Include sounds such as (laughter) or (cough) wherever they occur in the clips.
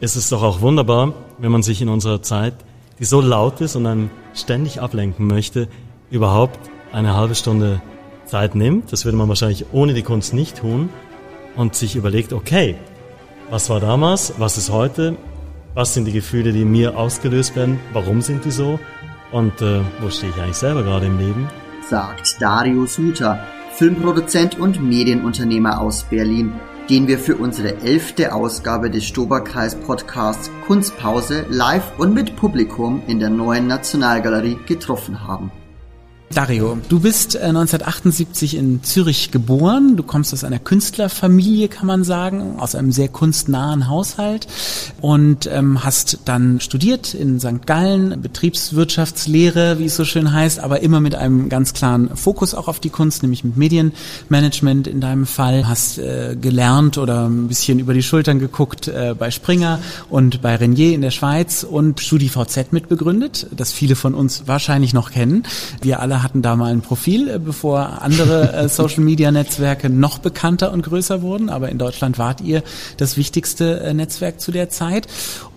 es ist doch auch wunderbar, wenn man sich in unserer Zeit, die so laut ist und einem ständig ablenken möchte, überhaupt eine halbe Stunde Zeit nimmt. Das würde man wahrscheinlich ohne die Kunst nicht tun. Und sich überlegt, okay, was war damals, was ist heute, was sind die Gefühle, die mir ausgelöst werden, warum sind die so? Und äh, wo stehe ich eigentlich selber gerade im Leben? Sagt Dario Suter, Filmproduzent und Medienunternehmer aus Berlin, den wir für unsere elfte Ausgabe des Stoberkreis Podcasts Kunstpause live und mit Publikum in der neuen Nationalgalerie getroffen haben. Dario, du bist 1978 äh, in Zürich geboren. Du kommst aus einer Künstlerfamilie, kann man sagen, aus einem sehr kunstnahen Haushalt und ähm, hast dann studiert in St. Gallen, Betriebswirtschaftslehre, wie es so schön heißt, aber immer mit einem ganz klaren Fokus auch auf die Kunst, nämlich mit Medienmanagement in deinem Fall. Hast äh, gelernt oder ein bisschen über die Schultern geguckt äh, bei Springer und bei Renier in der Schweiz und StudiVZ mitbegründet, das viele von uns wahrscheinlich noch kennen. Wir alle hatten da mal ein Profil, äh, bevor andere äh, (laughs) Social-Media-Netzwerke noch bekannter und größer wurden. Aber in Deutschland wart ihr das wichtigste äh, Netzwerk zu der Zeit.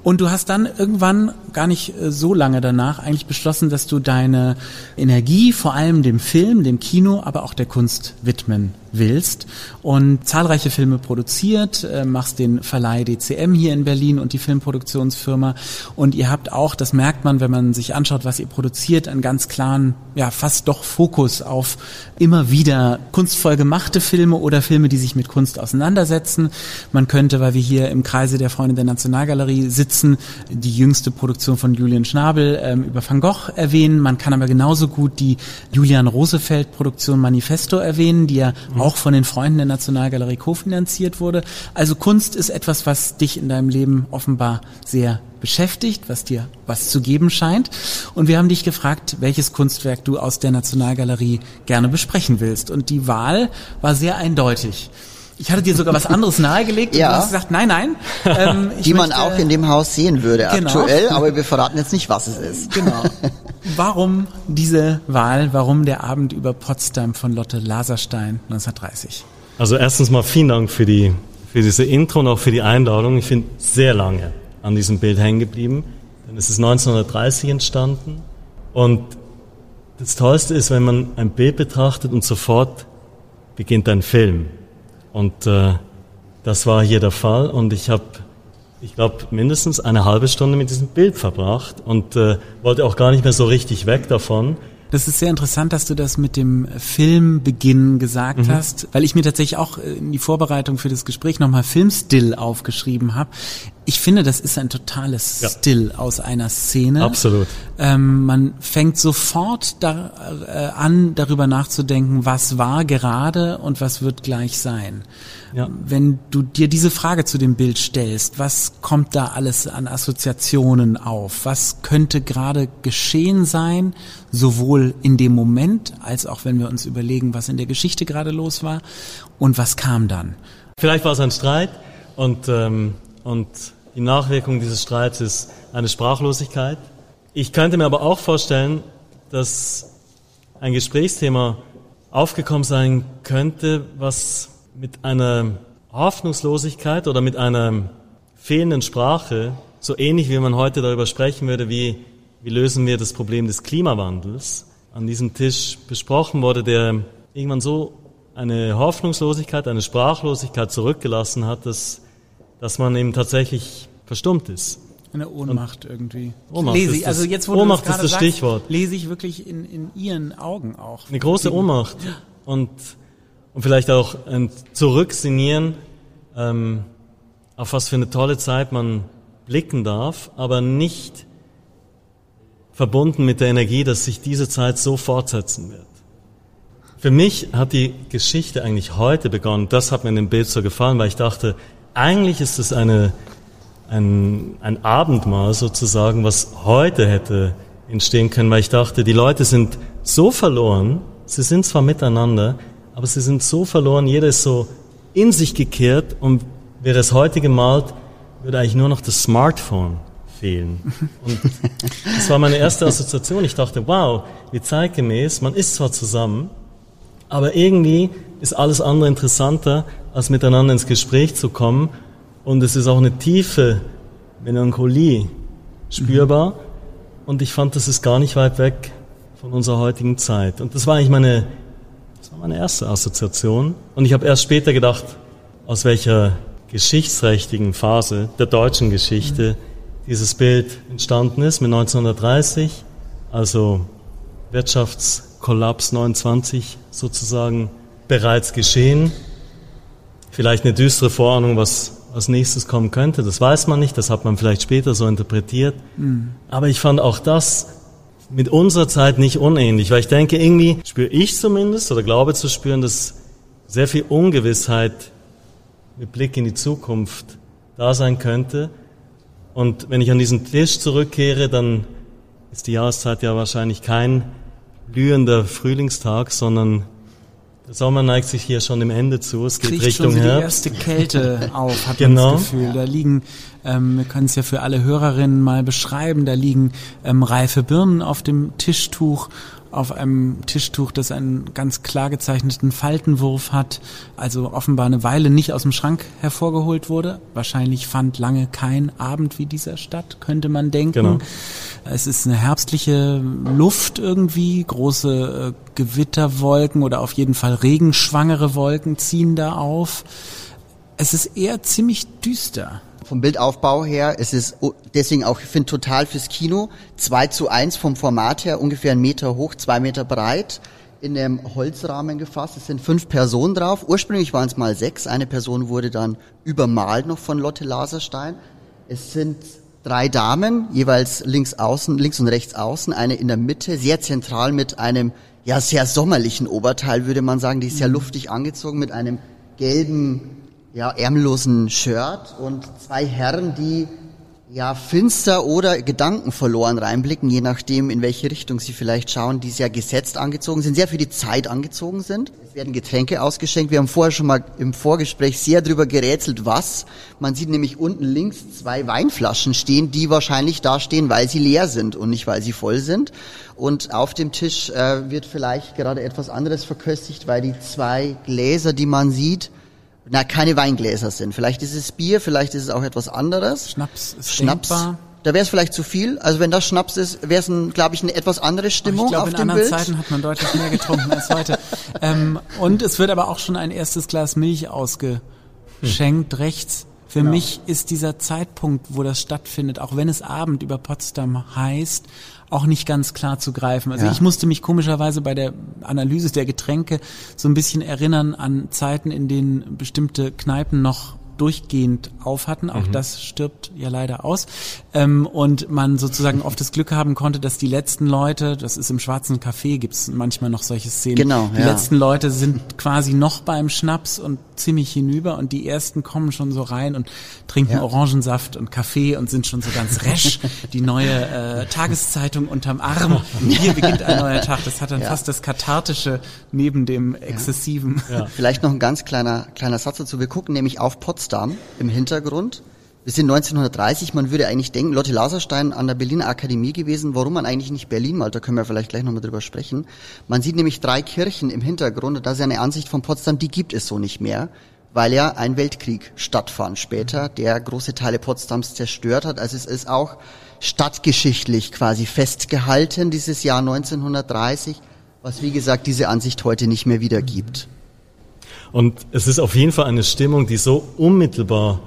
Und du hast dann irgendwann, gar nicht äh, so lange danach, eigentlich beschlossen, dass du deine Energie vor allem dem Film, dem Kino, aber auch der Kunst widmen willst. Und zahlreiche Filme produziert, äh, machst den Verleih DCM hier in Berlin und die Filmproduktionsfirma. Und ihr habt auch, das merkt man, wenn man sich anschaut, was ihr produziert, einen ganz klaren, ja, fast doch Fokus auf immer wieder kunstvoll gemachte Filme oder Filme, die sich mit Kunst auseinandersetzen. Man könnte, weil wir hier im Kreise der Freunde der Nationalgalerie sitzen, sitzen, die jüngste Produktion von Julian Schnabel ähm, über Van Gogh erwähnen. Man kann aber genauso gut die Julian Rosefeld Produktion Manifesto erwähnen, die ja mhm. auch von den Freunden der Nationalgalerie kofinanziert wurde. Also Kunst ist etwas, was dich in deinem Leben offenbar sehr beschäftigt, was dir was zu geben scheint. Und wir haben dich gefragt, welches Kunstwerk du aus der Nationalgalerie gerne besprechen willst. Und die Wahl war sehr eindeutig. Ich hatte dir sogar was anderes nahegelegt ja. und du hast gesagt, nein, nein. Ähm, (laughs) Die man auch in dem Haus sehen würde genau. aktuell, aber wir verraten jetzt nicht, was es ist. Genau. (laughs) Warum diese Wahl, warum der Abend über Potsdam von Lotte Laserstein 1930? Also erstens mal vielen Dank für, die, für diese Intro und auch für die Einladung. Ich bin sehr lange an diesem Bild hängen geblieben, denn es ist 1930 entstanden und das Tollste ist, wenn man ein Bild betrachtet und sofort beginnt ein Film. Und äh, das war hier der Fall und ich habe, ich glaube, mindestens eine halbe Stunde mit diesem Bild verbracht und äh, wollte auch gar nicht mehr so richtig weg davon. Das ist sehr interessant, dass du das mit dem Filmbeginn gesagt mhm. hast, weil ich mir tatsächlich auch in die Vorbereitung für das Gespräch nochmal Filmstill aufgeschrieben habe. Ich finde, das ist ein totales ja. Still aus einer Szene. Absolut. Ähm, man fängt sofort da, äh, an, darüber nachzudenken, was war gerade und was wird gleich sein. Ja. Wenn du dir diese Frage zu dem Bild stellst, was kommt da alles an Assoziationen auf? Was könnte gerade geschehen sein, sowohl in dem Moment als auch wenn wir uns überlegen, was in der Geschichte gerade los war und was kam dann? Vielleicht war es ein Streit und, ähm, und die Nachwirkung dieses Streits ist eine Sprachlosigkeit. Ich könnte mir aber auch vorstellen, dass ein Gesprächsthema aufgekommen sein könnte, was mit einer Hoffnungslosigkeit oder mit einer fehlenden Sprache, so ähnlich wie man heute darüber sprechen würde, wie, wie lösen wir das Problem des Klimawandels, an diesem Tisch besprochen wurde, der irgendwann so eine Hoffnungslosigkeit, eine Sprachlosigkeit zurückgelassen hat, dass, dass man eben tatsächlich verstummt ist. Eine Ohnmacht Und irgendwie. Ohnmacht, lese ich, also jetzt, wo Ohnmacht ist das sagst, Stichwort. Lese ich wirklich in, in Ihren Augen auch. Eine große Ohnmacht. Und und vielleicht auch ein Zurücksinieren, ähm, auf was für eine tolle Zeit man blicken darf, aber nicht verbunden mit der Energie, dass sich diese Zeit so fortsetzen wird. Für mich hat die Geschichte eigentlich heute begonnen. Das hat mir in dem Bild so gefallen, weil ich dachte, eigentlich ist es eine, ein, ein Abendmahl sozusagen, was heute hätte entstehen können, weil ich dachte, die Leute sind so verloren, sie sind zwar miteinander, aber sie sind so verloren, jeder ist so in sich gekehrt und wäre es heute gemalt, würde eigentlich nur noch das Smartphone fehlen. (laughs) Und das war meine erste Assoziation. Ich dachte, wow, wie zeitgemäß, man ist zwar zusammen, aber irgendwie ist alles andere interessanter, als miteinander ins Gespräch zu kommen. Und es ist auch eine tiefe Melancholie spürbar. Mhm. Und ich fand, das ist gar nicht weit weg von unserer heutigen Zeit. Und das war eigentlich meine, meine erste Assoziation. Und ich habe erst später gedacht, aus welcher geschichtsträchtigen Phase der deutschen Geschichte mhm. dieses Bild entstanden ist, mit 1930, also Wirtschaftskollaps 29 sozusagen bereits geschehen. Vielleicht eine düstere Vorahnung, was als nächstes kommen könnte, das weiß man nicht, das hat man vielleicht später so interpretiert. Mhm. Aber ich fand auch das mit unserer Zeit nicht unähnlich, weil ich denke, irgendwie spüre ich zumindest oder glaube zu spüren, dass sehr viel Ungewissheit mit Blick in die Zukunft da sein könnte. Und wenn ich an diesen Tisch zurückkehre, dann ist die Jahreszeit ja wahrscheinlich kein blühender Frühlingstag, sondern der Sommer neigt sich hier schon im Ende zu. Es geht Kriegt Richtung schon so Herbst. die erste Kälte auf, hat genau. man das Gefühl. Da liegen, ähm, wir können es ja für alle Hörerinnen mal beschreiben, da liegen ähm, reife Birnen auf dem Tischtuch auf einem Tischtuch, das einen ganz klar gezeichneten Faltenwurf hat, also offenbar eine Weile nicht aus dem Schrank hervorgeholt wurde. Wahrscheinlich fand lange kein Abend wie dieser statt, könnte man denken. Genau. Es ist eine herbstliche Luft irgendwie, große äh, Gewitterwolken oder auf jeden Fall regenschwangere Wolken ziehen da auf. Es ist eher ziemlich düster vom Bildaufbau her. Es ist deswegen auch, ich finde, total fürs Kino. 2 zu 1 vom Format her, ungefähr einen Meter hoch, zwei Meter breit, in einem Holzrahmen gefasst. Es sind fünf Personen drauf. Ursprünglich waren es mal sechs. Eine Person wurde dann übermalt noch von Lotte Laserstein. Es sind drei Damen, jeweils links außen, links und rechts außen, eine in der Mitte, sehr zentral mit einem, ja, sehr sommerlichen Oberteil, würde man sagen. Die ist sehr mhm. luftig angezogen mit einem gelben ja, ärmellosen Shirt und zwei Herren, die ja finster oder Gedanken verloren reinblicken, je nachdem, in welche Richtung sie vielleicht schauen, die sehr gesetzt angezogen sind, sehr für die Zeit angezogen sind. Es werden Getränke ausgeschenkt. Wir haben vorher schon mal im Vorgespräch sehr drüber gerätselt, was. Man sieht nämlich unten links zwei Weinflaschen stehen, die wahrscheinlich da stehen, weil sie leer sind und nicht, weil sie voll sind. Und auf dem Tisch äh, wird vielleicht gerade etwas anderes verköstigt, weil die zwei Gläser, die man sieht, na, keine Weingläser sind. Vielleicht ist es Bier, vielleicht ist es auch etwas anderes. Schnaps ist Schnaps. Denkbar. Da wäre es vielleicht zu viel. Also wenn das Schnaps ist, wäre es, glaube ich, eine etwas andere Stimmung ich glaub, auf in dem anderen Bild. Zeiten hat man deutlich mehr getrunken als heute. Ähm, und es wird aber auch schon ein erstes Glas Milch ausgeschenkt hm. rechts. Für genau. mich ist dieser Zeitpunkt, wo das stattfindet, auch wenn es Abend über Potsdam heißt, auch nicht ganz klar zu greifen. Also ja. ich musste mich komischerweise bei der Analyse der Getränke so ein bisschen erinnern an Zeiten, in denen bestimmte Kneipen noch durchgehend auf hatten. Auch mhm. das stirbt ja leider aus. Ähm, und man sozusagen oft das Glück haben konnte, dass die letzten Leute, das ist im Schwarzen Café, gibt's manchmal noch solche Szenen. Genau, die ja. letzten Leute sind quasi noch beim Schnaps und ziemlich hinüber und die ersten kommen schon so rein und trinken ja. Orangensaft und Kaffee und sind schon so ganz resch. die neue äh, Tageszeitung unterm Arm. Hier beginnt ein neuer Tag. Das hat dann ja. fast das Kathartische neben dem Exzessiven. Vielleicht noch ein ganz kleiner, kleiner Satz dazu. Wir gucken nämlich auf Potsdam Potsdam im Hintergrund. Wir sind 1930, man würde eigentlich denken, Lotte Laserstein an der Berliner Akademie gewesen. Warum man eigentlich nicht Berlin malt, da können wir vielleicht gleich nochmal drüber sprechen. Man sieht nämlich drei Kirchen im Hintergrund und das ist eine Ansicht von Potsdam, die gibt es so nicht mehr, weil ja ein Weltkrieg stattfand später, der große Teile Potsdams zerstört hat. Also es ist auch stadtgeschichtlich quasi festgehalten, dieses Jahr 1930, was wie gesagt diese Ansicht heute nicht mehr wiedergibt. Und es ist auf jeden Fall eine Stimmung, die so unmittelbar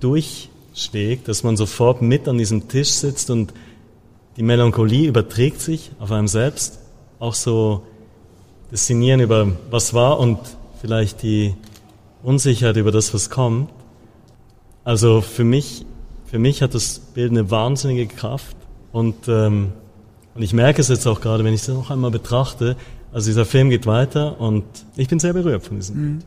durchschlägt, dass man sofort mit an diesem Tisch sitzt und die Melancholie überträgt sich auf einem selbst. Auch so das Sinnieren über was war und vielleicht die Unsicherheit über das, was kommt. Also für mich, für mich hat das Bild eine wahnsinnige Kraft und, ähm, und ich merke es jetzt auch gerade, wenn ich es noch einmal betrachte, also dieser Film geht weiter und ich bin sehr berührt von diesem. Mhm.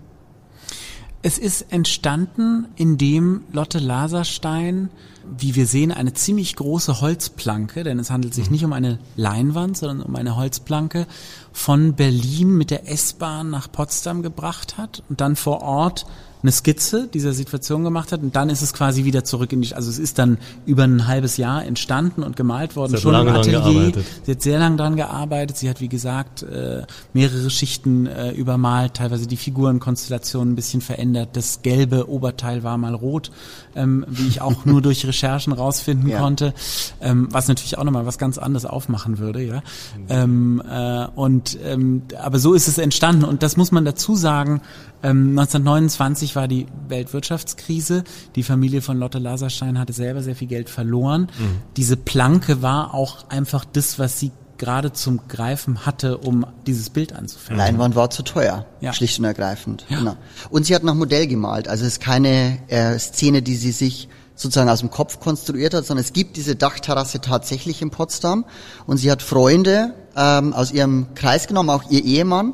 Es ist entstanden, indem Lotte Laserstein, wie wir sehen, eine ziemlich große Holzplanke, denn es handelt sich mhm. nicht um eine Leinwand, sondern um eine Holzplanke, von Berlin mit der S-Bahn nach Potsdam gebracht hat und dann vor Ort eine Skizze dieser Situation gemacht hat und dann ist es quasi wieder zurück in die, also es ist dann über ein halbes Jahr entstanden und gemalt worden, schon im Atelier. Sie hat sehr lange dran gearbeitet. Sie hat, wie gesagt, äh, mehrere Schichten äh, übermalt, teilweise die Figurenkonstellation ein bisschen verändert. Das gelbe Oberteil war mal rot, ähm, wie ich auch nur durch Recherchen rausfinden (laughs) Ja. konnte, ähm, was natürlich auch nochmal was ganz anderes aufmachen würde, ja. Ähm, äh, und ähm, aber so ist es entstanden und das muss man dazu sagen. Ähm, 1929 war die Weltwirtschaftskrise. Die Familie von Lotte Laserstein hatte selber sehr viel Geld verloren. Diese Planke war auch einfach das, was sie gerade zum Greifen hatte, um dieses Bild anzufangen. Leinwand war zu teuer, Ja. schlicht und ergreifend. Genau. Und sie hat nach Modell gemalt. Also es ist keine äh, Szene, die sie sich sozusagen aus dem Kopf konstruiert hat, sondern es gibt diese Dachterrasse tatsächlich in Potsdam. Und sie hat Freunde ähm, aus ihrem Kreis genommen, auch ihr Ehemann,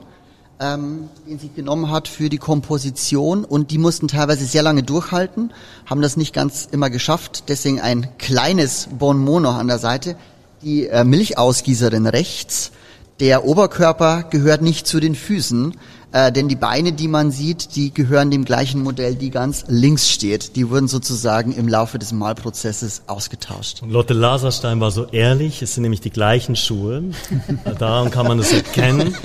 ähm, den sie genommen hat für die Komposition und die mussten teilweise sehr lange durchhalten, haben das nicht ganz immer geschafft, deswegen ein kleines Bonmot noch an der Seite. Die äh, Milchausgießerin rechts, der Oberkörper gehört nicht zu den Füßen, äh, denn die Beine, die man sieht, die gehören dem gleichen Modell, die ganz links steht. Die wurden sozusagen im Laufe des Malprozesses ausgetauscht. Und Lotte Laserstein war so ehrlich, es sind nämlich die gleichen Schuhe. Daran kann man das erkennen.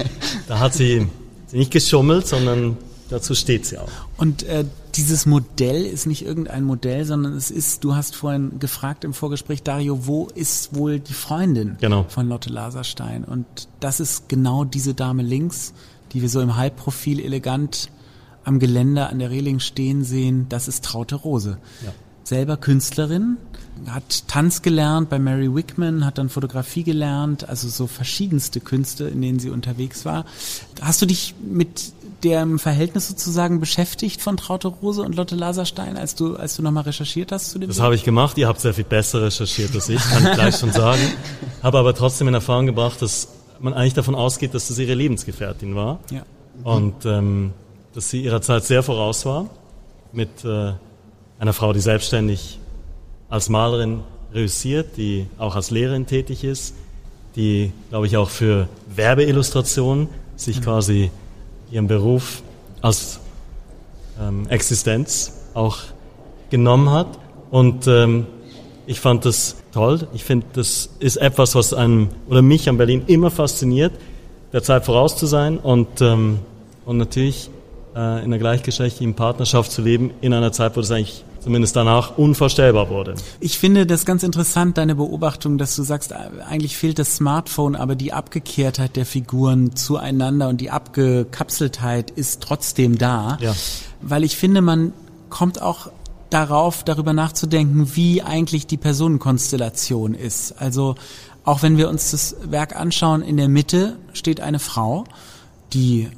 Da hat sie sie nicht geschummelt, sondern dazu steht sie auch. Und äh, dieses Modell ist nicht irgendein Modell, sondern es ist, du hast vorhin gefragt im Vorgespräch, Dario, wo ist wohl die Freundin Genau. von Lotte Laserstein? Und das ist genau diese Dame links, die wir so im Halbprofil elegant am Geländer an der Reling stehen sehen. Das ist Traute Rose. Ja. Selber Künstlerin, hat Tanz gelernt bei Mary Wickman, hat dann Fotografie gelernt, also so verschiedenste Künste, in denen sie unterwegs war. Hast du dich mit dem Verhältnis sozusagen beschäftigt von Traute Rose und Lotte Laserstein, als du, als du nochmal recherchiert hast zu dem Das habe ich gemacht. Ihr habt sehr viel besser recherchiert als ich, kann ich gleich schon sagen. Habe aber trotzdem in Erfahrung gebracht, dass man eigentlich davon ausgeht, dass das ihre Lebensgefährtin war. Ja. Und ähm, dass sie ihrer Zeit sehr voraus war. Mit äh, einer Frau, die selbstständig als Malerin reüssiert, die auch als Lehrerin tätig ist, die, glaube ich, auch für Werbeillustration sich quasi ihren Beruf als ähm, Existenz auch genommen hat. Und ähm, ich fand das toll. Ich finde, das ist etwas, was einem oder mich an Berlin immer fasziniert, der Zeit voraus zu sein und, ähm, und natürlich äh, in einer gleichgeschlechtlichen Partnerschaft zu leben in einer Zeit, wo das eigentlich zumindest danach unvorstellbar wurde. Ich finde das ganz interessant, deine Beobachtung, dass du sagst, äh, eigentlich fehlt das Smartphone, aber die Abgekehrtheit der Figuren zueinander und die Abgekapseltheit ist trotzdem da. Ja. Weil ich finde, man kommt auch darauf, darüber nachzudenken, wie eigentlich die Personenkonstellation ist. Also auch wenn wir uns das Werk anschauen, in der Mitte steht eine Frau, die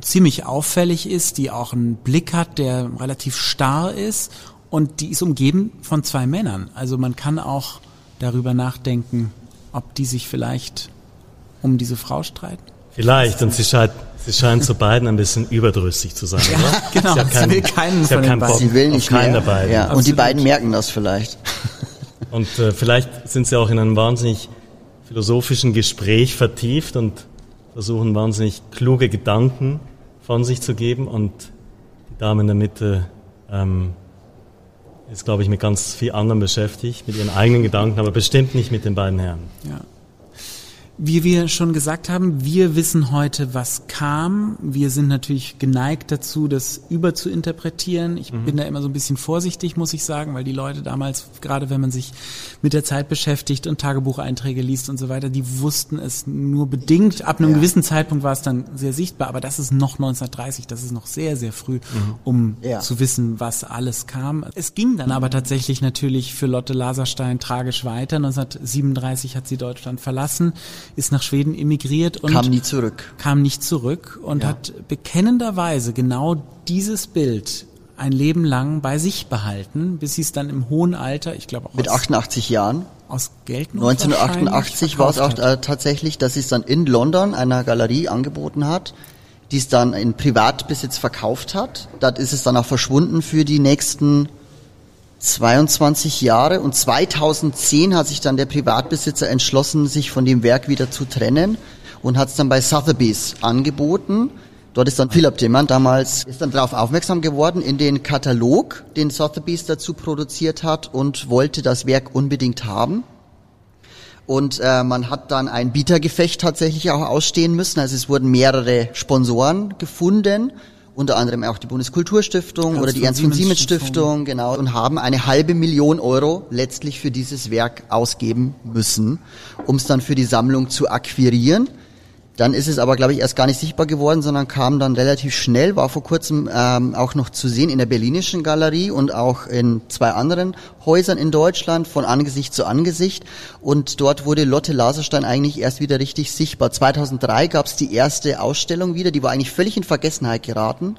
ziemlich auffällig ist, die auch einen Blick hat, der relativ starr ist und die ist umgeben von zwei Männern. Also man kann auch darüber nachdenken, ob die sich vielleicht um diese Frau streiten. Vielleicht, und sie scheint, sie scheint zu beiden ein bisschen überdrüssig zu sein, oder? (laughs) genau, Sie hat sie will keinen sie von den keinen beiden. Bock Sie will nicht keinen mehr. beiden. Ja. Und die beiden merken das vielleicht. (laughs) Und äh, vielleicht sind sie auch in einem wahnsinnig philosophischen Gespräch vertieft und versuchen wahnsinnig kluge Gedanken von sich zu geben. Und die Dame in der Mitte ähm, ist, glaube ich, mit ganz viel anderem beschäftigt, mit ihren eigenen Gedanken, aber bestimmt nicht mit den beiden Herren. Ja. Wie wir schon gesagt haben, wir wissen heute, was kam. Wir sind natürlich geneigt dazu, das überzuinterpretieren. Ich bin da immer so ein bisschen vorsichtig, muss ich sagen, weil die Leute damals, gerade wenn man sich mit der Zeit beschäftigt und Tagebucheinträge liest und so weiter, die wussten es nur bedingt. Ab einem Ja. gewissen Zeitpunkt war es dann sehr sichtbar, aber das ist noch 1930, das ist noch sehr, sehr früh, um Ja. zu wissen, was alles kam. Es ging dann aber tatsächlich natürlich für Lotte Laserstein tragisch weiter. 1937 hat sie Deutschland verlassen, ist nach Schweden emigriert und Kam nie zurück. kam nicht zurück und Ja. hat bekennenderweise genau dieses Bild ein Leben lang bei sich behalten, bis sie es dann im hohen Alter, ich glaube auch Mit aus, 88 Jahren. aus Geldnot 1988 war es auch äh, tatsächlich, dass sie es dann in London einer Galerie angeboten hat, die es dann in Privatbesitz verkauft hat. Dort ist es dann auch verschwunden für die nächsten 22 Jahre und 2010 hat sich dann der Privatbesitzer entschlossen, sich von dem Werk wieder zu trennen und hat es dann bei Sotheby's angeboten. Dort ist dann Philipp Dimmann damals ist dann darauf aufmerksam geworden in den Katalog, den Sotheby's dazu produziert hat und wollte das Werk unbedingt haben. Und äh, man hat dann ein Bietergefecht tatsächlich auch ausstehen müssen. Also es wurden mehrere Sponsoren gefunden, unter anderem auch die Bundeskulturstiftung Ernst oder die Ernst von Siemens Siemens Stiftung, genau, und haben eine halbe Million Euro letztlich für dieses Werk ausgeben müssen, um es dann für die Sammlung zu akquirieren. Dann ist es aber, glaube ich, erst gar nicht sichtbar geworden, sondern kam dann relativ schnell, war vor kurzem ähm, auch noch zu sehen in der Berlinischen Galerie und auch in zwei anderen Häusern in Deutschland von Angesicht zu Angesicht. Und dort wurde Lotte Laserstein eigentlich erst wieder richtig sichtbar. 2003 gab es die erste Ausstellung wieder, die war eigentlich völlig in Vergessenheit geraten.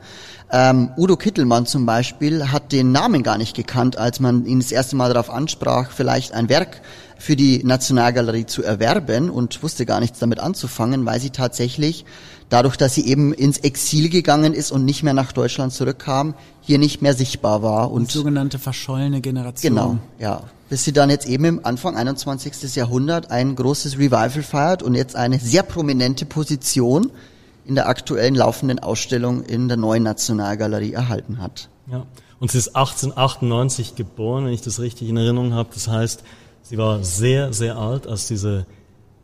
Ähm, Udo Kittelmann zum Beispiel hat den Namen gar nicht gekannt, als man ihn das erste Mal darauf ansprach, vielleicht ein Werk für die Nationalgalerie zu erwerben und wusste gar nichts damit anzufangen, weil sie tatsächlich dadurch, dass sie eben ins Exil gegangen ist und nicht mehr nach Deutschland zurückkam, hier nicht mehr sichtbar war. Die Und sogenannte verschollene Generation. genau, ja. Bis sie dann jetzt eben im Anfang 21. Jahrhundert ein großes Revival feiert und jetzt eine sehr prominente Position in der aktuellen laufenden Ausstellung in der neuen Nationalgalerie erhalten hat. Ja. Und sie ist 1898 geboren, wenn ich das richtig in Erinnerung habe. Das heißt, sie war sehr, sehr alt, als diese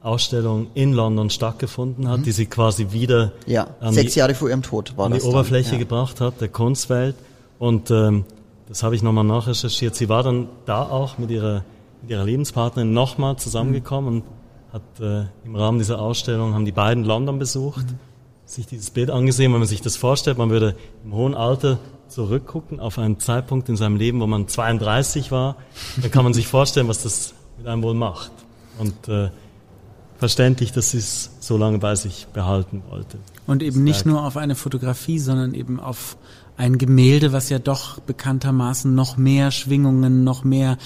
Ausstellung in London stattgefunden hat, die sie quasi wieder Ja, an sechs die, Jahre vor ihrem Tod war an die dann, Oberfläche ja. gebracht hat, der Kunstwelt. Und ähm, das habe ich nochmal nachrecherchiert. Sie war dann da auch mit ihrer, mit ihrer Lebenspartnerin nochmal zusammengekommen und hat äh, im Rahmen dieser Ausstellung, haben die beiden London besucht, sich dieses Bild angesehen, wenn man sich das vorstellt, man würde im hohen Alter zurückgucken auf einen Zeitpunkt in seinem Leben, wo man 32 war, dann kann man sich vorstellen, was das mit einem wohl macht. Und äh, verständlich, dass sie es so lange bei sich behalten wollte. Und eben nicht nur auf eine Fotografie, sondern eben auf ein Gemälde, was ja doch bekanntermaßen noch mehr Schwingungen, noch mehr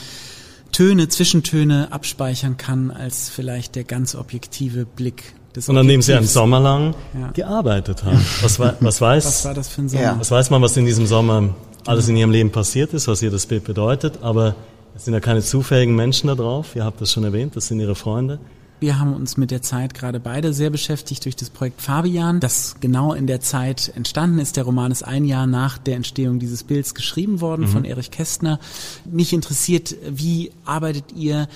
Töne, Zwischentöne abspeichern kann, als vielleicht der ganz objektive Blick Und an dem sie einen. Sommer lang Ja. gearbeitet haben. Was, was weiß, Was war das für ein Sommer? Ja. was weiß man, was in diesem Sommer alles in ihrem Leben passiert ist, was ihr das Bild bedeutet, aber es sind ja keine zufälligen Menschen da drauf. Ihr habt das schon erwähnt, das sind ihre Freunde. Wir haben uns mit der Zeit gerade beide sehr beschäftigt durch das Projekt Fabian, das genau in der Zeit entstanden ist. Der Roman ist ein Jahr nach der Entstehung dieses Bilds geschrieben worden von Erich Kästner. Mich interessiert, wie arbeitet ihr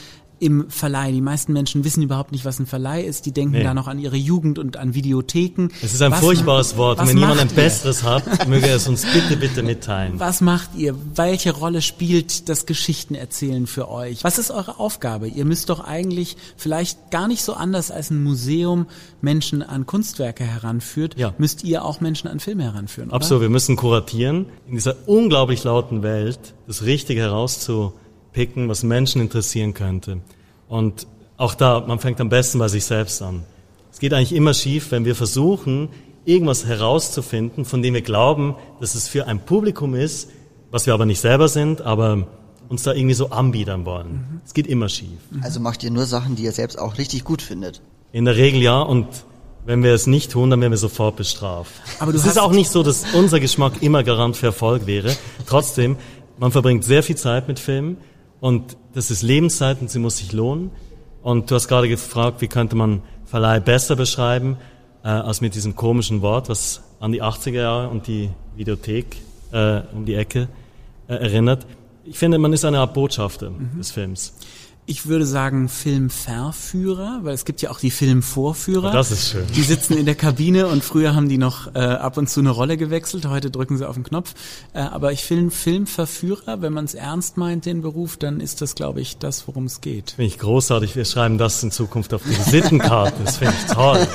im Verleih? Die meisten Menschen wissen überhaupt nicht, was ein Verleih ist. Die denken Nee. da noch an ihre Jugend und an Videotheken. Es ist ein Was furchtbares Wort. Wenn jemand ein ihr? besseres hat, (laughs) möge er es uns bitte, bitte mitteilen. Was macht ihr? Welche Rolle spielt das Geschichtenerzählen für euch? Was ist eure Aufgabe? Ihr müsst doch eigentlich vielleicht gar nicht so anders als ein Museum Menschen an Kunstwerke heranführt, Ja. müsst ihr auch Menschen an Filme heranführen, oder? Absolut, wir müssen kuratieren, in dieser unglaublich lauten Welt das Richtige herauszupicken, was Menschen interessieren könnte. Und auch da, man fängt am besten bei sich selbst an. Es geht eigentlich immer schief, wenn wir versuchen, irgendwas herauszufinden, von dem wir glauben, dass es für ein Publikum ist, was wir aber nicht selber sind, aber uns da irgendwie so anbiedern wollen. Es geht immer schief. Also macht ihr nur Sachen, die ihr selbst auch richtig gut findet. In der Regel ja und wenn wir es nicht tun, dann werden wir sofort bestraft. Aber du es ist auch nicht so, dass unser Geschmack immer Garant für Erfolg wäre. Trotzdem, man verbringt sehr viel Zeit mit Filmen und das ist Lebenszeit und sie muss sich lohnen. Und du hast gerade gefragt, wie könnte man Verleih besser beschreiben, äh, als mit diesem komischen Wort, was an die 80er Jahre und die Videothek äh, um die Ecke äh, erinnert. Ich finde, man ist eine Art Botschafter des Films. Ich würde sagen Filmverführer, weil es gibt ja auch die Filmvorführer. Oh, das ist schön. Die sitzen in der Kabine und früher haben die noch äh, ab und zu eine Rolle gewechselt, heute drücken sie auf den Knopf. Äh, aber ich finde Filmverführer, wenn man es ernst meint, den Beruf, dann ist das, glaube ich, das, worum es geht. Finde ich großartig. Wir schreiben das in Zukunft auf die Visitenkarte. Das finde ich toll.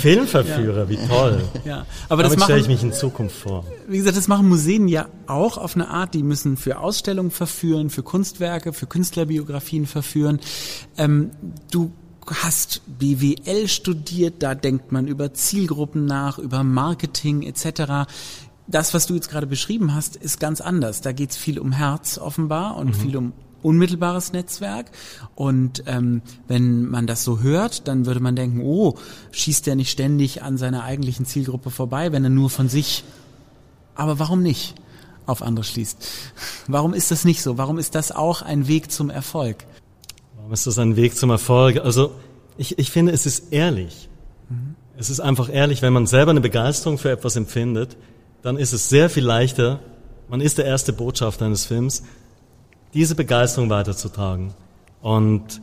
Filmverführer, wie toll. Ja, aber das Damit stelle ich mich in Zukunft vor. wie gesagt, das machen Museen ja auch auf eine Art. Die müssen für Ausstellungen verführen, für Kunstwerke, für Künstlerbiografien verführen. Ähm, du hast BWL studiert, da denkt man über Zielgruppen nach, über Marketing etc. Das, was du jetzt gerade beschrieben hast, ist ganz anders. Da geht es viel um Herz offenbar und viel um unmittelbares Netzwerk. Und ähm, wenn man das so hört, dann würde man denken, oh, schießt der nicht ständig an seiner eigentlichen Zielgruppe vorbei, wenn er nur von sich. Aber warum nicht auf andere schließt? Warum ist das nicht so? Warum ist das auch ein Weg zum Erfolg? Warum ist das ein Weg zum Erfolg? Also ich, ich finde, es ist ehrlich. es ist einfach ehrlich, wenn man selber eine Begeisterung für etwas empfindet, dann ist es sehr viel leichter, man ist der erste Botschafter eines Films, diese Begeisterung weiterzutragen. Und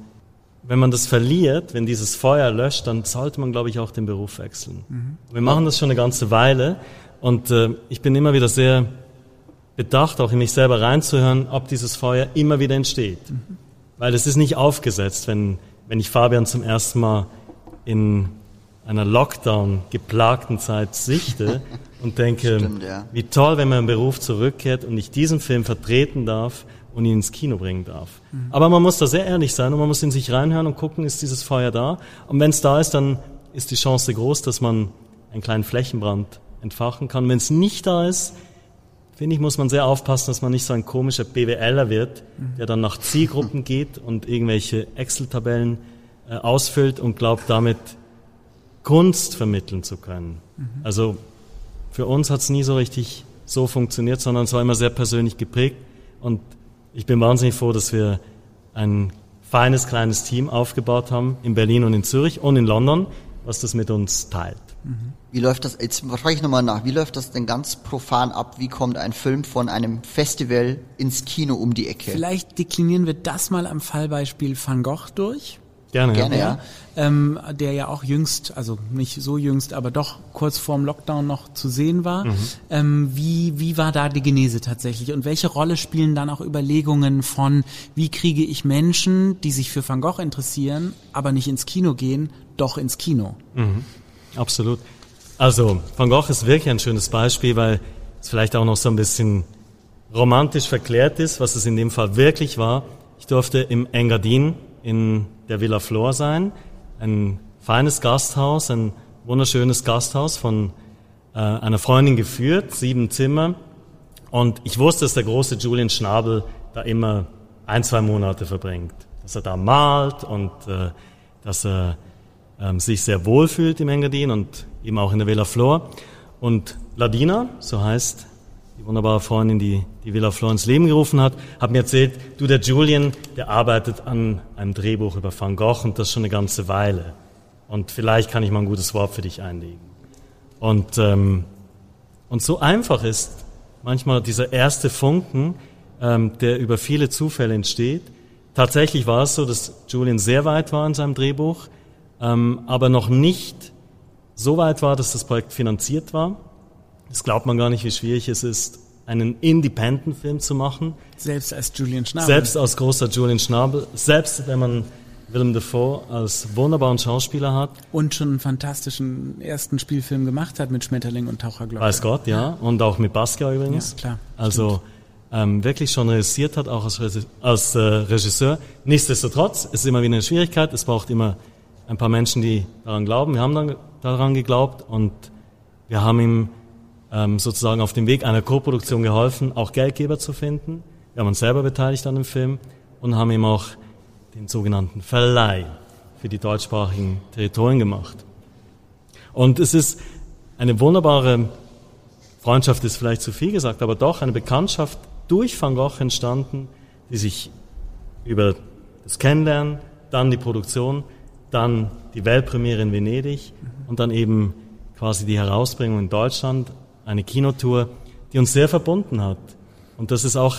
wenn man das verliert, wenn dieses Feuer löscht, dann sollte man, glaube ich, auch den Beruf wechseln. Mhm. Wir machen das schon eine ganze Weile und äh, ich bin immer wieder sehr bedacht, auch in mich selber reinzuhören, ob dieses Feuer immer wieder entsteht. Mhm. Weil es ist nicht aufgesetzt, wenn, wenn ich Fabian zum ersten Mal in einer Lockdown geplagten Zeit sichte (laughs) und denke, Stimmt, ja. wie toll, wenn man im Beruf zurückkehrt und ich diesen Film vertreten darf und ihn ins Kino bringen darf. Mhm. Aber man muss da sehr ehrlich sein und man muss in sich reinhören und gucken, ist dieses Feuer da? Und wenn es da ist, dann ist die Chance groß, dass man einen kleinen Flächenbrand entfachen kann. Wenn es nicht da ist, finde ich, muss man sehr aufpassen, dass man nicht so ein komischer BWLer wird, der dann nach Zielgruppen (laughs) geht und irgendwelche Excel-Tabellen äh, ausfüllt und glaubt, damit Kunst vermitteln zu können. Mhm. Also für uns hat es nie so richtig so funktioniert, sondern es war immer sehr persönlich geprägt. Und ich bin wahnsinnig froh, dass wir ein feines kleines Team aufgebaut haben in Berlin und in Zürich und in London, was das mit uns teilt. Mhm. Wie läuft das, jetzt frage ich nochmal nach, wie läuft das denn ganz profan ab? Wie kommt ein Film von einem Festival ins Kino um die Ecke? Vielleicht deklinieren wir das mal am Fallbeispiel Van Gogh durch. Gerne, Gerne ja. ja. Ähm, der ja auch jüngst, also nicht so jüngst, aber doch kurz vorm Lockdown noch zu sehen war. Mhm. Ähm, wie, wie war da die Genese tatsächlich? Und welche Rolle spielen dann auch Überlegungen von, wie kriege ich Menschen, die sich für Van Gogh interessieren, aber nicht ins Kino gehen, doch ins Kino? Mhm. Absolut. Also Van Gogh ist wirklich ein schönes Beispiel, weil es vielleicht auch noch so ein bisschen romantisch verklärt ist, was es in dem Fall wirklich war. Ich durfte im Engadin in der Villa Flor sein, ein feines Gasthaus, ein wunderschönes Gasthaus von äh, einer Freundin geführt, sieben Zimmer. Und ich wusste, dass der große Julian Schnabel da immer ein, zwei Monate verbringt. Dass er da malt und äh, dass er ähm, sich sehr wohl fühlt im Engadin und eben auch in der Villa Flor. Und Ladina, so heißt die wunderbare Freundin, die die Villa Flor ins Leben gerufen hat, hat mir erzählt, du, der Julian, der arbeitet an einem Drehbuch über Van Gogh und das schon eine ganze Weile. Und vielleicht kann ich mal ein gutes Wort für dich einlegen. Und, ähm, und so einfach ist manchmal dieser erste Funken, ähm, der über viele Zufälle entsteht. Tatsächlich war es so, dass Julian sehr weit war in seinem Drehbuch ähm, aber noch nicht so weit war, dass das Projekt finanziert war. Das glaubt man gar nicht, wie schwierig es ist, einen Independent-Film zu machen. Selbst als Julian Schnabel. Selbst als großer Julian Schnabel. Selbst wenn man Willem Dafoe als wunderbaren Schauspieler hat. Und schon einen fantastischen ersten Spielfilm gemacht hat mit Schmetterling und Taucherglocke. Weiß Gott, ja. Und auch mit Basquiat übrigens. Ja, klar. Also ähm, wirklich schon realisiert hat, auch als, als äh, Regisseur. Nichtsdestotrotz, es ist immer wieder eine Schwierigkeit. Es braucht immer ein paar Menschen, die daran glauben. Wir haben dann daran geglaubt und wir haben ihm ähm, sozusagen auf dem Weg einer Co-Produktion geholfen, auch Geldgeber zu finden. Wir haben uns selber beteiligt an dem Film und haben ihm auch den sogenannten Verleih für die deutschsprachigen Territorien gemacht. Und es ist eine wunderbare Freundschaft, ist vielleicht zu viel gesagt, aber doch eine Bekanntschaft durch Van Gogh entstanden, die sich über das Kennenlernen, dann die Produktion dann die Weltpremiere in Venedig und dann eben quasi die Herausbringung in Deutschland, eine Kinotour, die uns sehr verbunden hat. Und das ist auch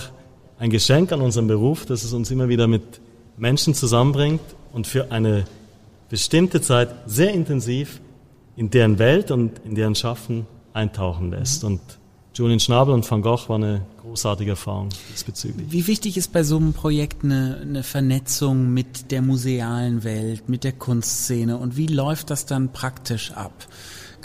ein Geschenk an unserem Beruf, dass es uns immer wieder mit Menschen zusammenbringt und für eine bestimmte Zeit sehr intensiv in deren Welt und in deren Schaffen eintauchen lässt. Und Julian Schnabel und Van Gogh war eine großartige Erfahrung diesbezüglich. Wie wichtig ist bei so einem Projekt eine, eine Vernetzung mit der musealen Welt, mit der Kunstszene und wie läuft das dann praktisch ab?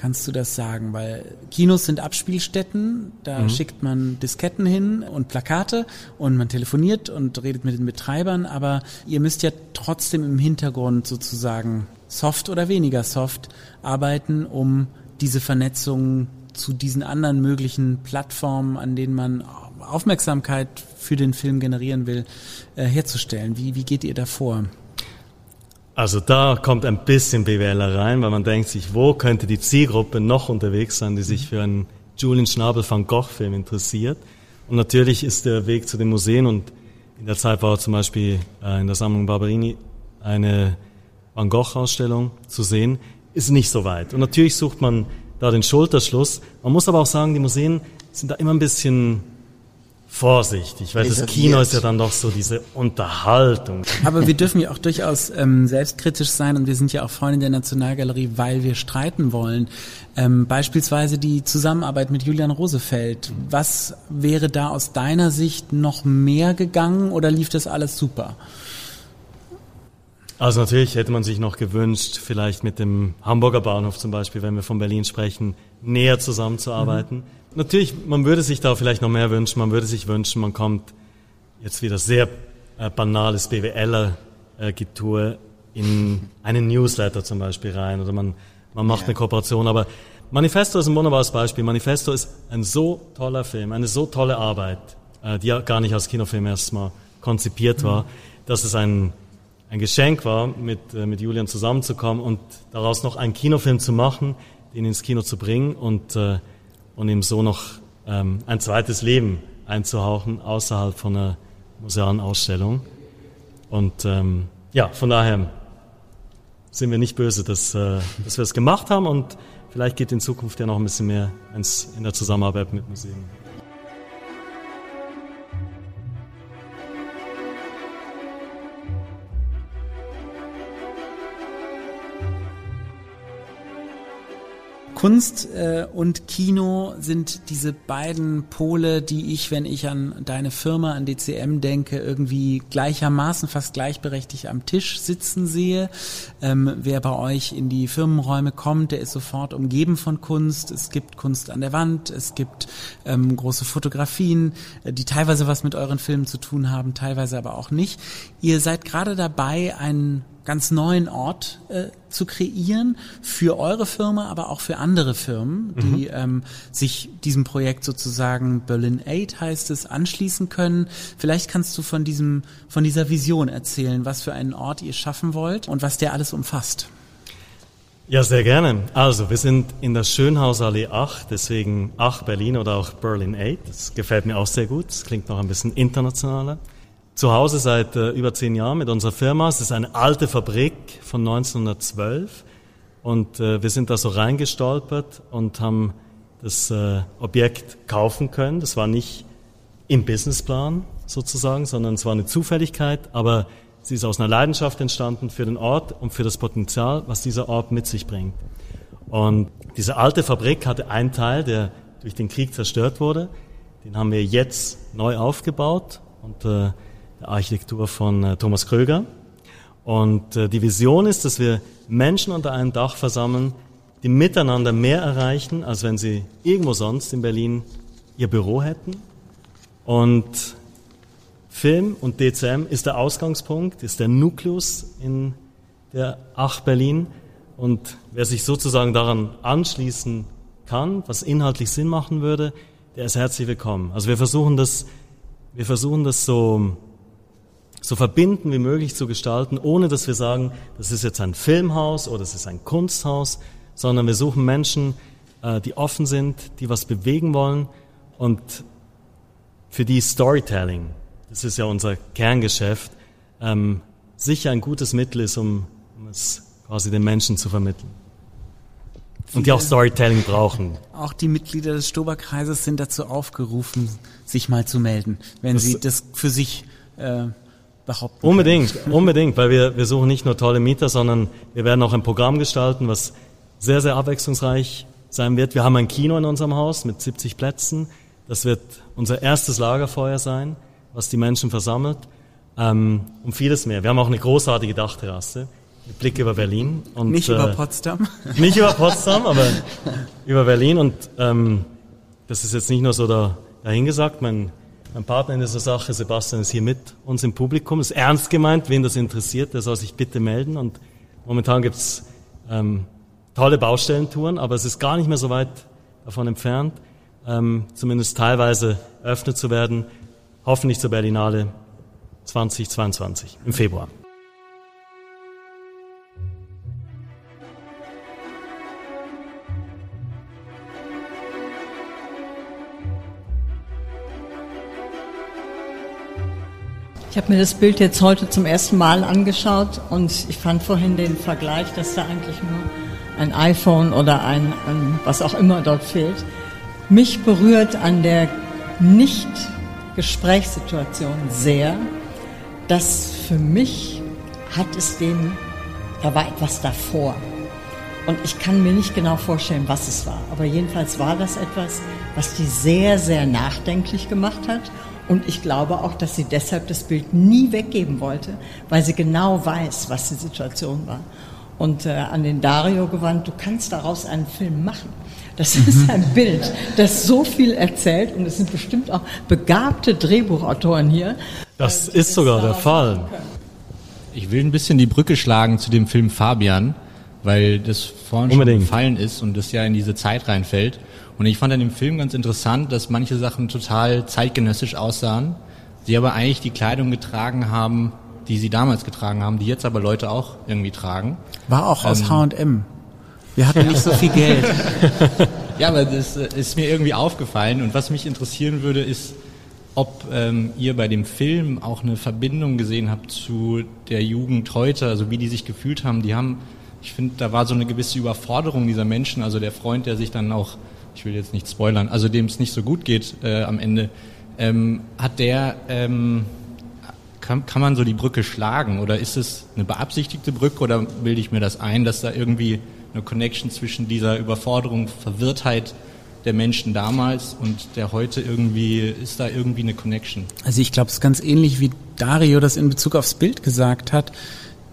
Kannst du das sagen? Weil Kinos sind Abspielstätten, da mhm. schickt man Disketten hin und Plakate und man telefoniert und redet mit den Betreibern, aber ihr müsst ja trotzdem im Hintergrund sozusagen soft oder weniger soft arbeiten, um diese Vernetzung zu diesen anderen möglichen Plattformen, an denen man Aufmerksamkeit für den Film generieren will, äh, herzustellen? Wie, wie geht ihr da vor? Also da kommt ein bisschen BWLer rein, weil man denkt sich, wo könnte die Zielgruppe noch unterwegs sein, die sich für einen Julian Schnabel van Gogh Film interessiert. Und natürlich ist der Weg zu den Museen und in der Zeit war zum Beispiel äh, in der Sammlung Barberini eine Van Gogh Ausstellung zu sehen, ist nicht so weit. Und natürlich sucht man da den Schulterschluss. Man muss aber auch sagen, die Museen sind da immer ein bisschen vorsichtig, weil das Kino ist ja dann doch so diese Unterhaltung. Aber wir dürfen ja auch durchaus ähm, selbstkritisch sein und wir sind ja auch Freunde der Nationalgalerie, weil wir streiten wollen. Ähm, beispielsweise die Zusammenarbeit mit Julian Rosefeld. Was wäre da aus deiner Sicht noch mehr gegangen oder lief das alles super? Also natürlich hätte man sich noch gewünscht, vielleicht mit dem Hamburger Bahnhof zum Beispiel, wenn wir von Berlin sprechen, näher zusammenzuarbeiten. Mhm natürlich, man würde sich da vielleicht noch mehr wünschen. Man würde sich wünschen, man kommt jetzt wieder sehr äh, banales BWLer-Getue äh, in einen Newsletter zum Beispiel rein oder man, man macht ja. eine Kooperation. Aber Manifesto ist ein wunderbares Beispiel. Manifesto ist ein so toller Film, eine so tolle Arbeit, äh, die ja gar nicht als Kinofilm erstmal konzipiert mhm. war, dass es ein, ein Geschenk war, mit, äh, mit Julian zusammenzukommen und daraus noch einen Kinofilm zu machen, den ins Kino zu bringen und äh, und ihm so noch ähm, ein zweites Leben einzuhauchen außerhalb von einer musealen Ausstellung. Und ähm, ja, von daher sind wir nicht böse, dass, äh, dass wir es gemacht haben und vielleicht geht in Zukunft ja noch ein bisschen mehr ins, in der Zusammenarbeit mit Museen. Kunst äh, und Kino sind diese beiden Pole, die ich, wenn ich an deine Firma, an DCM denke, irgendwie gleichermaßen, fast gleichberechtigt am Tisch sitzen sehe. Ähm, wer bei euch in die Firmenräume kommt, der ist sofort umgeben von Kunst. Es gibt Kunst an der Wand, es gibt ähm, große Fotografien, äh, die teilweise was mit euren Filmen zu tun haben, teilweise aber auch nicht. Ihr seid gerade dabei, einen ganz neuen Ort äh, zu kreieren für eure Firma, aber auch für andere Firmen, die mhm. ähm, sich diesem Projekt sozusagen Berlin 8 heißt es anschließen können. Vielleicht kannst du von diesem von dieser Vision erzählen, was für einen Ort ihr schaffen wollt und was der alles umfasst. Ja, sehr gerne. Also, wir sind in der Schönhausallee 8, deswegen 8 Berlin oder auch Berlin 8. Das gefällt mir auch sehr gut. Das klingt noch ein bisschen internationaler zu Hause seit äh, über zehn Jahren mit unserer Firma. Es ist eine alte Fabrik von 1912 und äh, wir sind da so reingestolpert und haben das äh, Objekt kaufen können. Das war nicht im Businessplan sozusagen, sondern es war eine Zufälligkeit, aber sie ist aus einer Leidenschaft entstanden für den Ort und für das Potenzial, was dieser Ort mit sich bringt. Und diese alte Fabrik hatte einen Teil, der durch den Krieg zerstört wurde. Den haben wir jetzt neu aufgebaut und äh, Architektur von äh, Thomas Kröger. Und äh, die Vision ist, dass wir Menschen unter einem Dach versammeln, die miteinander mehr erreichen, als wenn sie irgendwo sonst in Berlin ihr Büro hätten. Und Film und DCM ist der Ausgangspunkt, ist der Nukleus in der Ach Berlin. Und wer sich sozusagen daran anschließen kann, was inhaltlich Sinn machen würde, der ist herzlich willkommen. Also wir versuchen das, wir versuchen das so so verbinden wie möglich zu gestalten, ohne dass wir sagen, das ist jetzt ein Filmhaus oder das ist ein Kunsthaus, sondern wir suchen Menschen, äh, die offen sind, die was bewegen wollen und für die Storytelling, das ist ja unser Kerngeschäft, ähm, sicher ein gutes Mittel ist, um, um es quasi den Menschen zu vermitteln. Und die auch Storytelling brauchen. Auch die Mitglieder des Stoberkreises sind dazu aufgerufen, sich mal zu melden, wenn das sie das für sich äh, behaupten. Unbedingt, können. unbedingt, weil wir, wir suchen nicht nur tolle Mieter, sondern wir werden auch ein Programm gestalten, was sehr, sehr abwechslungsreich sein wird. Wir haben ein Kino in unserem Haus mit 70 Plätzen. Das wird unser erstes Lagerfeuer sein, was die Menschen versammelt. Ähm, und vieles mehr. Wir haben auch eine großartige Dachterrasse mit Blick über Berlin. Und, nicht über äh, Potsdam? (laughs) Nicht über Potsdam, aber über Berlin. Und ähm, das ist jetzt nicht nur so da, dahingesagt. Mein mein Partner in dieser Sache, Sebastian, ist hier mit uns im Publikum. Ist ernst gemeint. Wen das interessiert, der soll sich bitte melden. Und momentan gibt's ähm, tolle Baustellentouren, aber es ist gar nicht mehr so weit davon entfernt, ähm, zumindest teilweise eröffnet zu werden. Hoffentlich zur Berlinale 2022 im Februar. Ich habe mir das Bild jetzt heute zum ersten Mal angeschaut und ich fand vorhin den Vergleich, dass da eigentlich nur ein iPhone oder ein, ein was auch immer dort fehlt. Mich berührt an der Nicht-Gesprächssituation sehr, dass für mich hat es dem, da war etwas davor. Und ich kann mir nicht genau vorstellen, was es war. Aber jedenfalls war das etwas, was die sehr, sehr nachdenklich gemacht hat. Und ich glaube auch, dass sie deshalb das Bild nie weggeben wollte, weil sie genau weiß, was die Situation war. Und äh, an den Dario gewandt, du kannst daraus einen Film machen. Das ist mhm. ein Bild, das so viel erzählt und es sind bestimmt auch begabte Drehbuchautoren hier. Das äh, ist sogar der Fall. Ich will ein bisschen die Brücke schlagen zu dem Film Fabian, weil das vorhin Unbedingt. schon gefallen ist und das ja in diese Zeit reinfällt. Und ich fand an dem Film ganz interessant, dass manche Sachen total zeitgenössisch aussahen, sie aber eigentlich die Kleidung getragen haben, die sie damals getragen haben, die jetzt aber Leute auch irgendwie tragen. War auch aus H&M. Wir hatten nicht so viel (laughs) Geld. ja, aber das äh, ist mir irgendwie aufgefallen und was mich interessieren würde, ist, ob ähm, ihr bei dem Film auch eine Verbindung gesehen habt zu der Jugend heute, also wie die sich gefühlt haben. Die haben, ich finde, da war so eine gewisse Überforderung dieser Menschen, also der Freund, der sich dann auch ich will jetzt nicht spoilern, also dem es nicht so gut geht äh, am Ende, ähm, hat der, ähm, kann, kann man so die Brücke schlagen? Oder ist es eine beabsichtigte Brücke? Oder bilde ich mir das ein, dass da irgendwie eine Connection zwischen dieser Überforderung, Verwirrtheit der Menschen damals und der heute irgendwie, ist da irgendwie eine Connection? Also ich glaube, es ist ganz ähnlich wie Dario das in Bezug aufs Bild gesagt hat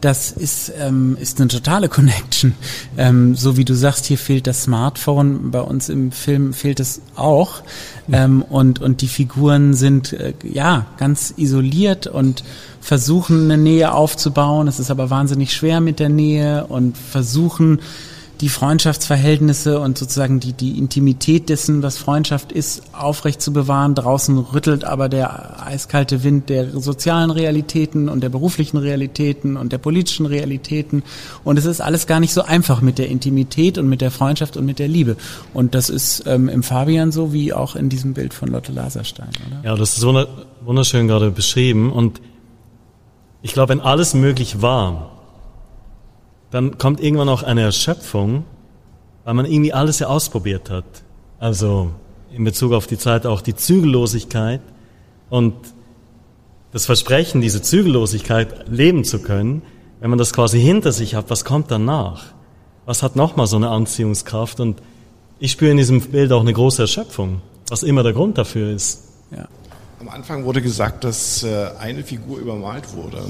das ist, ähm, ist eine totale Connection. Ähm, so wie du sagst, hier fehlt das Smartphone, bei uns im Film fehlt es auch. Ähm, und, und die Figuren sind äh, ja ganz isoliert und versuchen eine Nähe aufzubauen. Es ist aber wahnsinnig schwer mit der Nähe und versuchen die Freundschaftsverhältnisse und sozusagen die, die Intimität dessen, was Freundschaft ist, aufrecht zu bewahren. Draußen rüttelt aber der eiskalte Wind der sozialen Realitäten und der beruflichen Realitäten und der politischen Realitäten. Und es ist alles gar nicht so einfach mit der Intimität und mit der Freundschaft und mit der Liebe. Und das ist ähm, im Fabian so wie auch in diesem Bild von Lotte Laserstein, oder? Ja, das ist wunderschön gerade beschrieben. Und ich glaube, wenn alles möglich war, dann kommt irgendwann auch eine Erschöpfung, weil man irgendwie alles ja ausprobiert hat. Also in Bezug auf die Zeit auch die Zügellosigkeit und das Versprechen, diese Zügellosigkeit leben zu können, wenn man das quasi hinter sich hat, was kommt danach? Was hat nochmal so eine Anziehungskraft? Und ich spüre in diesem Bild auch eine große Erschöpfung, was immer der Grund dafür ist. Ja. Am Anfang wurde gesagt, dass äh, eine Figur übermalt wurde.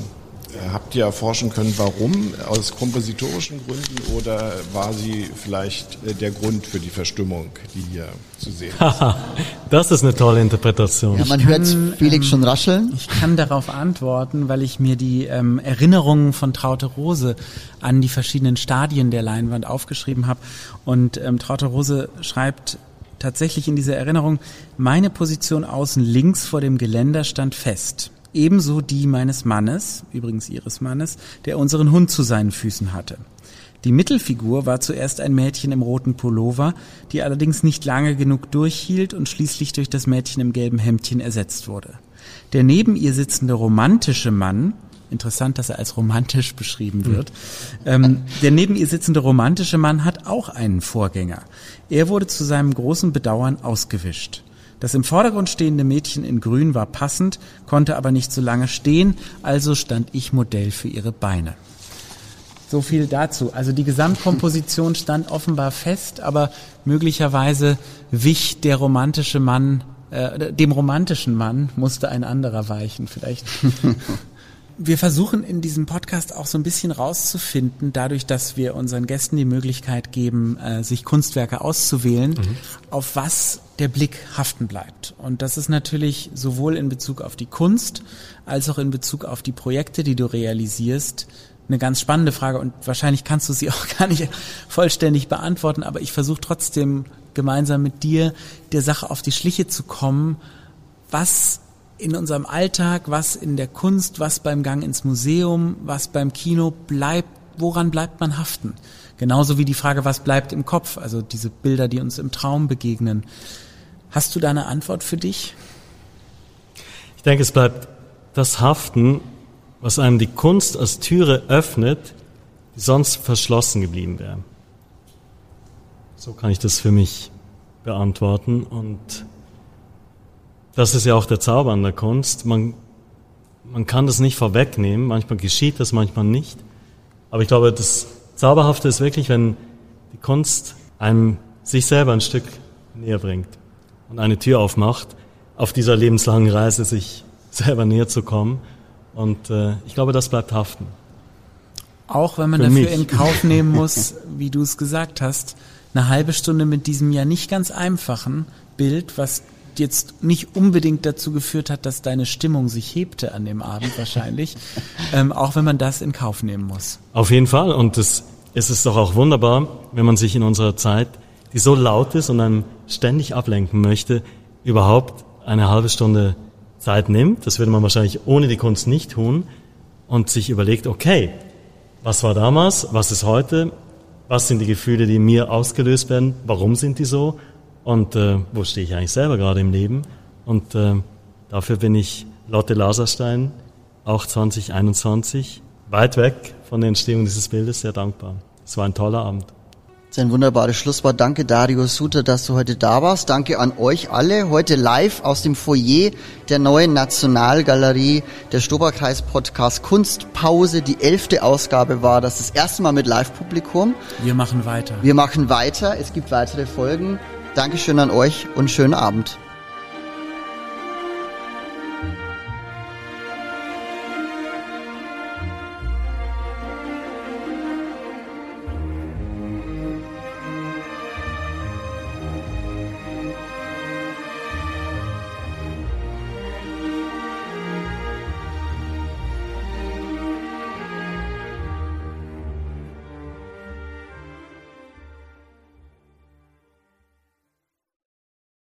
Habt ihr erforschen können, warum? Aus kompositorischen Gründen oder war sie vielleicht äh, der Grund für die Verstimmung, die hier zu sehen ist? (laughs) das ist eine tolle Interpretation. Ja, man hört Felix ähm, schon rascheln. Ich kann darauf antworten, weil ich mir die ähm, Erinnerungen von Traute Rose an die verschiedenen Stadien der Leinwand aufgeschrieben habe. Und ähm, Traute Rose schreibt tatsächlich in dieser Erinnerung, meine Position außen links vor dem Geländer stand fest ebenso die meines Mannes, übrigens ihres Mannes, der unseren Hund zu seinen Füßen hatte. Die Mittelfigur war zuerst ein Mädchen im roten Pullover, die allerdings nicht lange genug durchhielt und schließlich durch das Mädchen im gelben Hemdchen ersetzt wurde. Der neben ihr sitzende romantische Mann, interessant, dass er als romantisch beschrieben wird, ähm, der neben ihr sitzende romantische Mann hat auch einen Vorgänger. Er wurde zu seinem großen Bedauern ausgewischt. Das im Vordergrund stehende Mädchen in Grün war passend, konnte aber nicht so lange stehen, also stand ich Modell für ihre Beine. So viel dazu. Also die Gesamtkomposition stand offenbar fest, aber möglicherweise wich der romantische Mann, äh, dem romantischen Mann musste ein anderer weichen. Vielleicht (laughs) wir versuchen in diesem Podcast auch so ein bisschen rauszufinden, dadurch, dass wir unseren Gästen die Möglichkeit geben, äh, sich Kunstwerke auszuwählen, mhm. auf was der Blick haften bleibt. Und das ist natürlich sowohl in Bezug auf die Kunst als auch in Bezug auf die Projekte, die du realisierst, eine ganz spannende Frage und wahrscheinlich kannst du sie (laughs) auch gar nicht vollständig beantworten, aber ich versuche trotzdem gemeinsam mit dir der Sache auf die Schliche zu kommen, was in unserem Alltag, was in der Kunst, was beim Gang ins Museum, was beim Kino bleibt, woran bleibt man haften? Genauso wie die Frage, was bleibt im Kopf, also diese Bilder, die uns im Traum begegnen. Hast du da eine Antwort für dich? Ich denke, es bleibt das Haften, was einem die Kunst als Türe öffnet, die sonst verschlossen geblieben wäre. So kann ich das für mich beantworten. Und das ist ja auch der Zauber an der Kunst. Man, man kann das nicht vorwegnehmen. Manchmal geschieht das, manchmal nicht. Aber ich glaube, das Zauberhafte ist wirklich, wenn die Kunst einem sich selber ein Stück näher bringt und eine Tür aufmacht, auf dieser lebenslangen Reise sich selber näher zu kommen. Und äh, ich glaube, das bleibt haften. Auch wenn man Für dafür mich. in Kauf nehmen muss, wie du es gesagt hast, eine halbe Stunde mit diesem ja nicht ganz einfachen Bild, was jetzt nicht unbedingt dazu geführt hat, dass deine Stimmung sich hebte an dem Abend wahrscheinlich, (laughs) ähm, auch wenn man das in Kauf nehmen muss. Auf jeden Fall. Und das, es ist doch auch wunderbar, wenn man sich in unserer Zeit, die so laut ist und einem ständig ablenken möchte, überhaupt eine halbe Stunde Zeit nimmt, das würde man wahrscheinlich ohne die Kunst nicht tun, und sich überlegt, okay, was war damals, was ist heute, was sind die Gefühle, die mir ausgelöst werden, warum sind die so und äh, wo stehe ich eigentlich selber gerade im Leben. Und äh, dafür bin ich Lotte Laserstein, auch 2021, weit weg von der Entstehung dieses Bildes, sehr dankbar. Es war ein toller Abend. Das ist ein wunderbares Schlusswort. Danke Dario Suter, dass du heute da warst. Danke an euch alle. Heute live aus dem Foyer der neuen Nationalgalerie der Stoberkreis Podcast Kunstpause. Die elfte Ausgabe war das das erste Mal mit Live-Publikum. Wir machen weiter. Wir machen weiter. Es gibt weitere Folgen. Dankeschön an euch und schönen Abend.